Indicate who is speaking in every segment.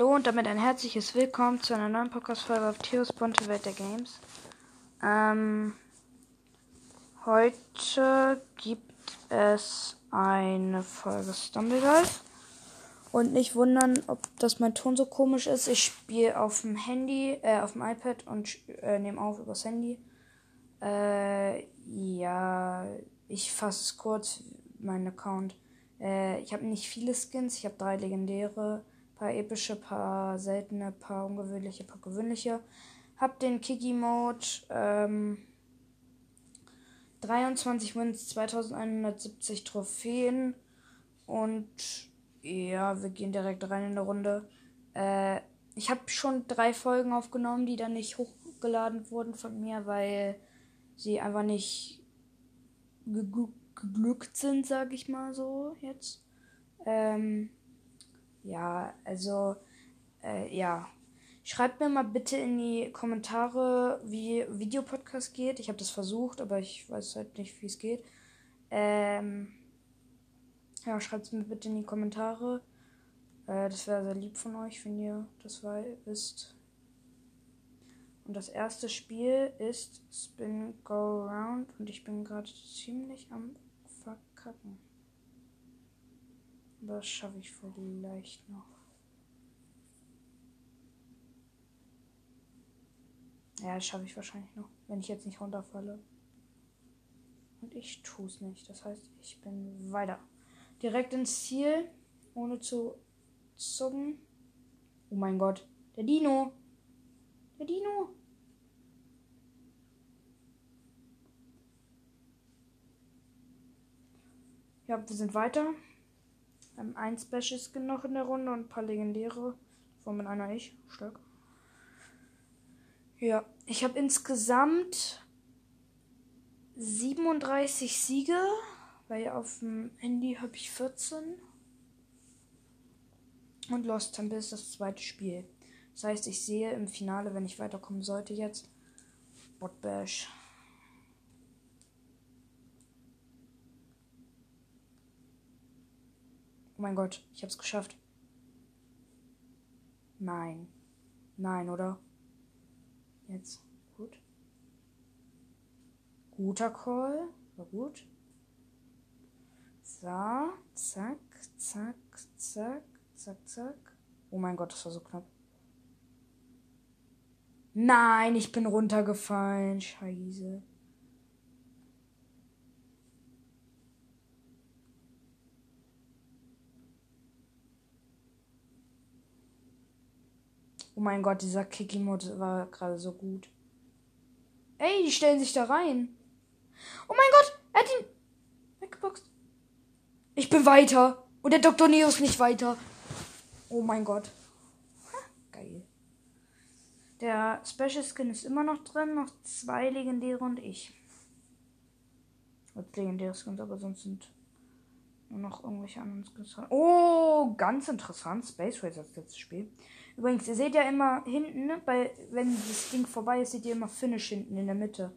Speaker 1: Hallo und damit ein herzliches Willkommen zu einer neuen Podcast-Folge auf Theos Bunte Welt der Games. Ähm, heute gibt es eine Folge Stumbleguys. Und nicht wundern, ob das mein Ton so komisch ist. Ich spiele auf dem Handy, äh, auf dem iPad und äh, nehme auf übers Handy. Äh, ja, ich fasse kurz, mein Account. Äh, ich habe nicht viele Skins, ich habe drei legendäre, paar epische, paar seltene, paar ungewöhnliche, paar gewöhnliche. Hab den Kiki-Mode, ähm, 23 Wins, 2170 Trophäen und ja, wir gehen direkt rein in der Runde. Äh, ich habe schon drei Folgen aufgenommen, die dann nicht hochgeladen wurden von mir, weil sie einfach nicht geglückt sind, sag ich mal so jetzt. Ähm, ja, also, äh, ja. Schreibt mir mal bitte in die Kommentare, wie Videopodcast geht. Ich habe das versucht, aber ich weiß halt nicht, wie es geht. Ähm, ja, schreibt es mir bitte in die Kommentare. Äh, das wäre sehr lieb von euch, wenn ihr das wisst. Und das erste Spiel ist Spin Go Around und ich bin gerade ziemlich am Verkacken. Das schaffe ich vielleicht noch. Ja, das schaffe ich wahrscheinlich noch, wenn ich jetzt nicht runterfalle. Und ich tue es nicht. Das heißt, ich bin weiter direkt ins Ziel, ohne zu zucken. Oh mein Gott, der Dino. Der Dino. Ja, wir sind weiter. Haben ein Special Skin noch in der Runde und ein paar legendäre. Von mit einer ich. Stück. Ja, ich habe insgesamt 37 Siege. Weil auf dem Handy habe ich 14. Und Lost Temple ist das zweite Spiel. Das heißt, ich sehe im Finale, wenn ich weiterkommen sollte jetzt, Bot Oh mein Gott, ich habe es geschafft. Nein. Nein, oder? Jetzt. Gut. Guter Call. War gut. So, zack, zack, zack, zack, zack. Oh mein Gott, das war so knapp. Nein, ich bin runtergefallen. Scheiße. Oh mein Gott, dieser Kiki-Mod war gerade so gut. Ey, die stellen sich da rein. Oh mein Gott, er hat ihn weggeboxt. Ich bin weiter. Und der Dr. Neo ist nicht weiter. Oh mein Gott. geil. Der Special Skin ist immer noch drin. Noch zwei legendäre und ich. Als legendäre Skins, aber sonst sind nur noch irgendwelche anderen Skins. Oh, ganz interessant. Space Race als letztes Spiel. Übrigens, ihr seht ja immer hinten, ne, bei, wenn das Ding vorbei ist, seht ihr immer Finish hinten in der Mitte.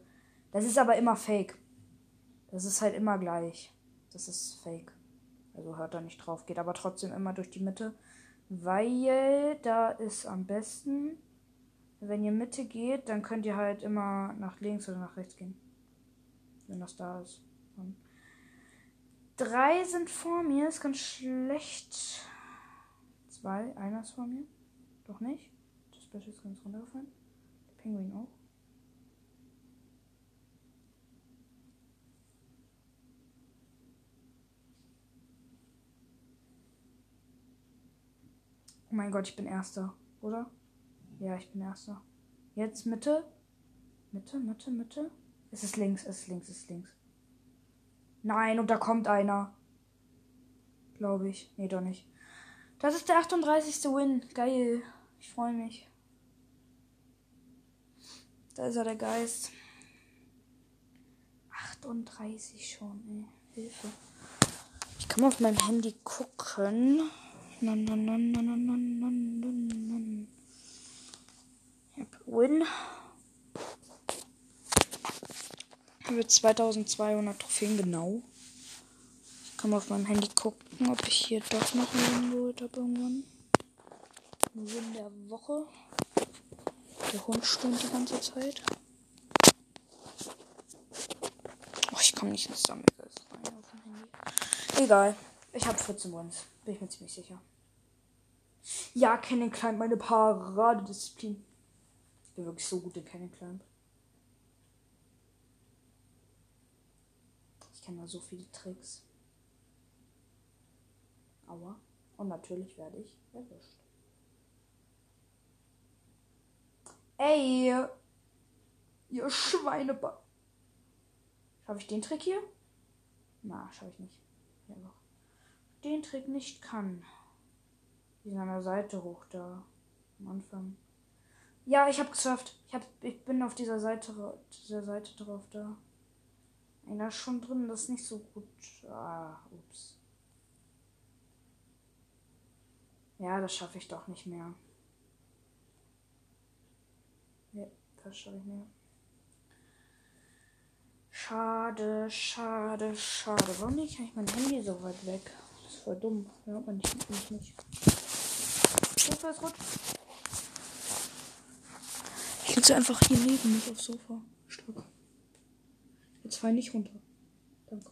Speaker 1: Das ist aber immer fake. Das ist halt immer gleich. Das ist fake. Also hört da nicht drauf, geht aber trotzdem immer durch die Mitte. Weil da ist am besten, wenn ihr Mitte geht, dann könnt ihr halt immer nach links oder nach rechts gehen. Wenn das da ist. Und drei sind vor mir, ist ganz schlecht. Zwei, einer ist vor mir. Doch nicht. Das Special ist ganz runtergefallen. Der Pinguin auch. Oh mein Gott, ich bin Erster, oder? Ja, ich bin Erster. Jetzt Mitte. Mitte, Mitte, Mitte. Es ist links, es ist links, es ist links. Nein, und da kommt einer. Glaube ich. Nee, doch nicht. Das ist der 38. Win. Geil. Ich freue mich. Da ist er, der Geist. 38 schon, ey. Hilfe. Ich kann mal auf meinem Handy gucken. Nan, nan, nan, nan, nan, Ich nan, Win. Ich Mit 2200 Trophäen genau. Kann mal auf meinem Handy gucken, ob ich hier doch noch einen geholt habe irgendwann. Win der Woche. Der Hund stimmt die ganze Zeit. Oh, ich komme nicht ins Handy. Egal. Ich habe 14 Wins. Bin ich mir ziemlich sicher. Ja, Cannon Climb, meine Paradedisziplin. Ich bin wirklich so gut in Cannon Climb. Ich kenne da so viele Tricks. Aua. Und natürlich werde ich erwischt. Ey! Ihr Schweinebar. Schaffe ich den Trick hier? Na, schaffe ich nicht. Ja. Den Trick nicht kann. Die sind an der Seite hoch da. Am Anfang. Ja, ich habe geschafft. Ich, hab, ich bin auf dieser Seite, dieser Seite drauf da. Einer ist schon drin, das ist nicht so gut. Ah, ups. Ja, das schaffe ich doch nicht mehr. Ja, das schaffe ich nicht. Schade, schade, schade. Warum nicht eigentlich mein Handy so weit weg? Das ist voll dumm. Ja, man nicht, nicht, nicht. Sofa ist rot. Ich sitze einfach hier neben mich aufs Sofa. Stark. Jetzt fall nicht runter. Danke.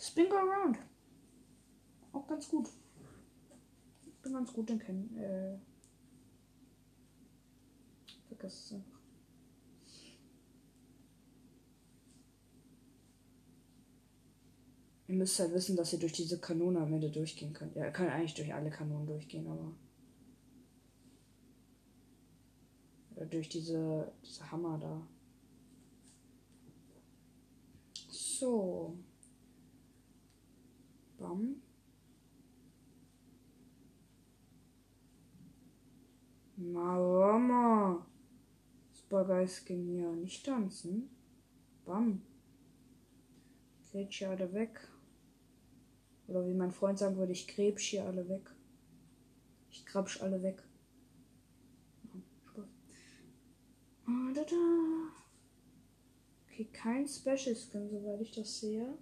Speaker 1: Spin around. Auch ganz gut. Ich bin ganz gut in Kennen. Äh, vergiss es einfach. Ihr müsst halt wissen, dass ihr durch diese Kanone am Ende durchgehen könnt. Ja, ihr könnt eigentlich durch alle Kanonen durchgehen, aber. Durch diese, diese Hammer da. So. Bam. Mama. Supergeist ging hier nicht tanzen. Bam. Grätsch hier alle weg. Oder wie mein Freund sagen würde, ich gräbsch hier alle weg. Ich grabsch alle weg. Ah. Okay, kein Special Skin, soweit ich das sehe.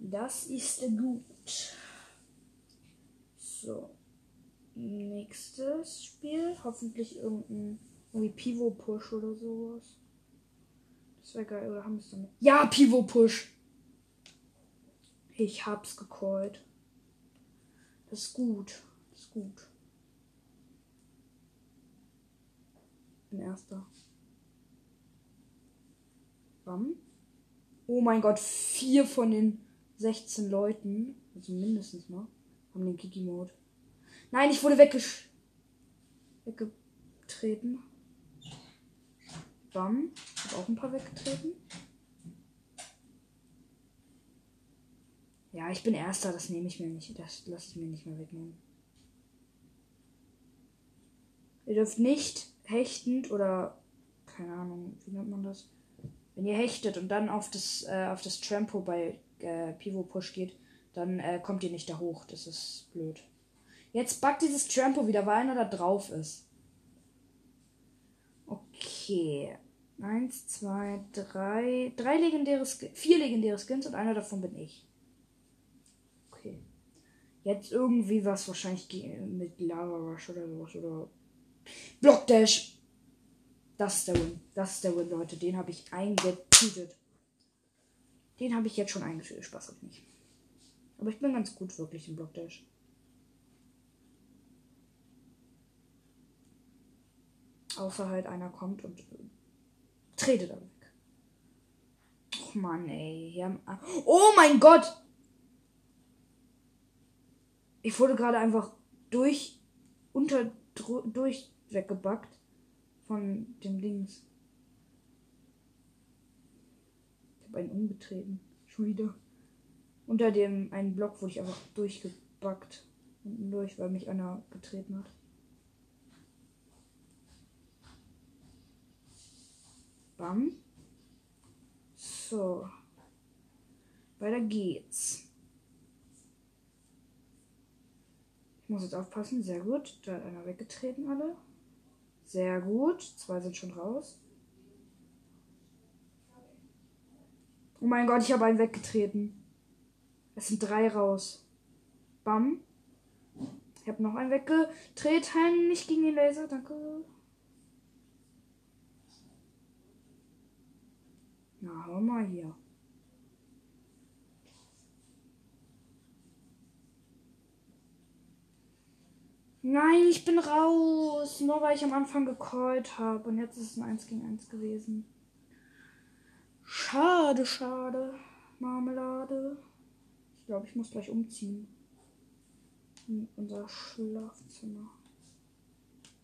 Speaker 1: Das ist gut. So. Nächstes Spiel. Hoffentlich irgendein irgendwie Pivo Push oder sowas. Das wäre geil. Oder haben wir es damit? Ja, Pivo Push. Ich hab's gecallt. Das ist gut. Das ist gut. Bin erster. Bam. Oh mein Gott, vier von den 16 Leuten, also mindestens mal, haben den Kiki-Mode. Nein, ich wurde weggesch weggetreten. Bam. Ich habe auch ein paar weggetreten. Ja, ich bin Erster, das nehme ich mir nicht. Das lasse ich mir nicht mehr wegnehmen. Ihr dürft nicht hechtend oder keine Ahnung, wie nennt man das? Wenn ihr hechtet und dann auf das, äh, auf das Trampo bei äh, Pivo Push geht, dann äh, kommt ihr nicht da hoch. Das ist blöd. Jetzt backt dieses Trampo wieder, weil einer da drauf ist. Okay. Eins, zwei, drei. Drei legendäre Skins. Vier legendäre Skins und einer davon bin ich. Okay. Jetzt irgendwie was wahrscheinlich mit Lava Rush oder sowas. Oder Block Dash. Das ist der Win. Das ist der Win, Leute. Den habe ich eingetütet. Den habe ich jetzt schon eingetütet. Spaß hat nicht. Aber ich bin ganz gut wirklich im Block Dash. Außer halt einer kommt und trete da weg. Och Mann, ey. Haben... Oh mein Gott! Ich wurde gerade einfach durch, unter, durch weggebackt von dem Links. Ich habe einen umgetreten. Schon wieder. Unter dem einen Block wurde ich einfach durchgebackt. Unten durch, weil mich einer getreten hat. Bam. So. Weiter geht's. Ich muss jetzt aufpassen. Sehr gut. Da hat einer weggetreten, alle. Sehr gut. Zwei sind schon raus. Oh mein Gott, ich habe einen weggetreten. Es sind drei raus. Bam. Ich habe noch einen weggetreten. Nicht gegen den Laser, danke. Na, hör mal hier. Nein, ich bin raus. Nur weil ich am Anfang gecallt habe. Und jetzt ist es ein 1 gegen 1 gewesen. Schade, schade. Marmelade. Ich glaube, ich muss gleich umziehen. In unser Schlafzimmer.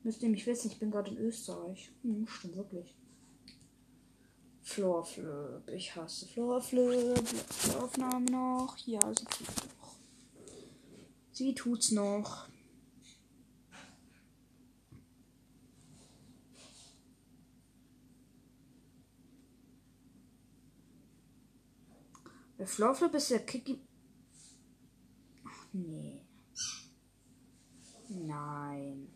Speaker 1: Müsst ihr mich wissen, ich bin gerade in Österreich. Hm, stimmt wirklich. Floorflip. Ich hasse Floorflip. Die Aufnahme noch. Ja, sie tut's noch. Sie tut's noch. Der Floorflip ist der Kiki. Ach nee. Nein.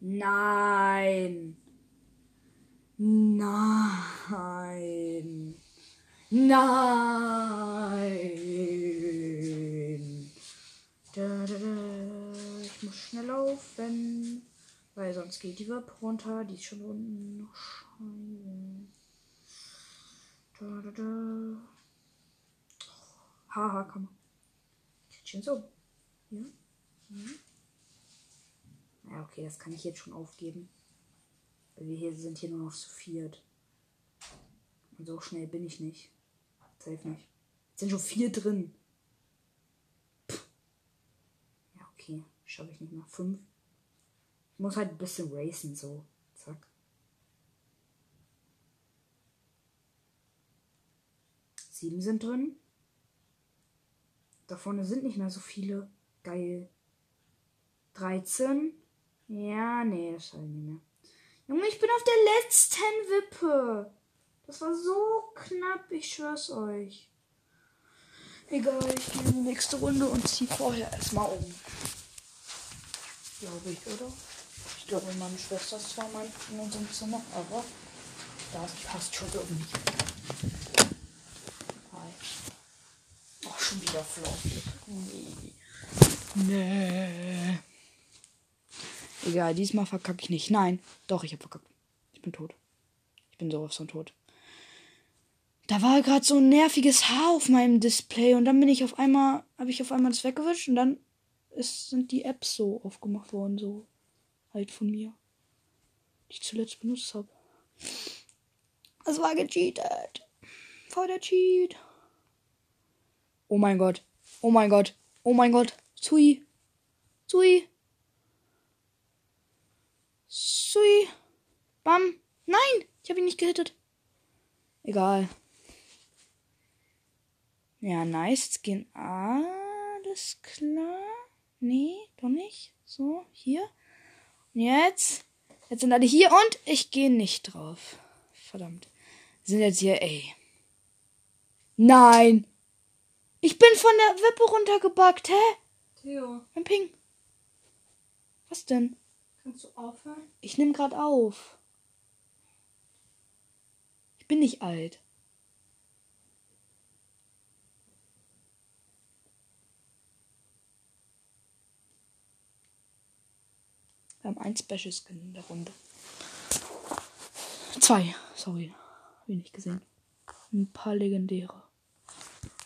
Speaker 1: Nein. Nein. Nein. Da, da, da. Ich muss schnell laufen. Weil sonst geht die Web runter. Die ist schon unten. Scheiße. Da, da, da. Haha, komm. Kitchen so. Ja. Mhm. Ja, okay, das kann ich jetzt schon aufgeben. Wir hier sind hier nur noch zu viert. Und so schnell bin ich nicht. Safe nicht. Jetzt sind schon vier drin. Pff. Ja, okay. Schaffe ich nicht mal. Fünf. Ich muss halt ein bisschen racen, so. Zack. Sieben sind drin. Da vorne sind nicht mehr so viele. Geil. 13. Ja, nee, das schaffe ich nicht mehr. Junge, ich bin auf der letzten Wippe. Das war so knapp, ich schwör's euch. Egal, ich gehe in die nächste Runde und ziehe vorher erstmal um. Glaube ich, oder? Ich glaube, meine Schwester ist zwar mal in unserem Zimmer, aber das passt schon irgendwie. Hi. Ach, schon wieder Flop. Nee. Nee. Egal, diesmal verkacke ich nicht. Nein, doch, ich habe verkackt. Ich bin tot. Ich bin sowas von tot. Da war gerade so ein nerviges Haar auf meinem Display und dann bin ich auf einmal, habe ich auf einmal das weggewischt und dann ist, sind die Apps so aufgemacht worden, so halt von mir, die ich zuletzt benutzt habe. Es war gecheatet. Voll der Cheat. Oh mein Gott. Oh mein Gott. Oh mein Gott. Zui. Zui. Zui. Bam. Nein. Ich habe ihn nicht gehittet. Egal. Ja, nice. Jetzt gehen alles klar. Nee, doch nicht. So, hier. Und jetzt. Jetzt sind alle hier und ich gehe nicht drauf. Verdammt. Sind jetzt hier, ey. Nein. Ich bin von der Wippe runtergebackt, hä?
Speaker 2: Theo,
Speaker 1: Mein Ping. Was denn?
Speaker 2: Kannst du aufhören?
Speaker 1: Ich nehme gerade auf. Ich bin nicht alt. Wir haben ein Special Skin in der Runde. Zwei, sorry. Nicht gesehen. Ein paar legendäre.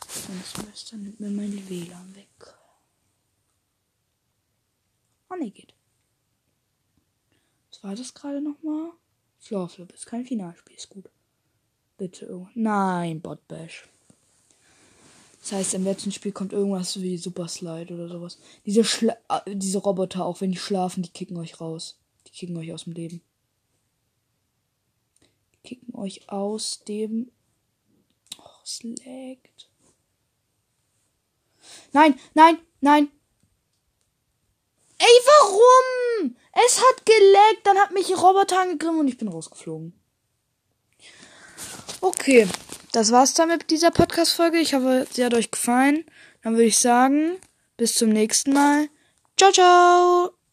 Speaker 1: Semester nimmt mir mein WLAN weg. Oh ne, geht. War das gerade nochmal? Floorflip ist kein Finalspiel, ist gut. Bitte. Nein, Botbash. Das heißt, im letzten Spiel kommt irgendwas wie Super Slide oder sowas. Diese, Schla äh, diese Roboter, auch wenn die schlafen, die kicken euch raus. Die kicken euch aus dem Leben. Die kicken euch aus dem. Oh, es laggt. Nein, nein, nein. Ey, warum? Es hat geleckt, dann hat mich Roboter angegriffen und ich bin rausgeflogen. Okay, das war's dann mit dieser Podcast-Folge. Ich hoffe, sie hat euch gefallen. Dann würde ich sagen, bis zum nächsten Mal. Ciao, ciao.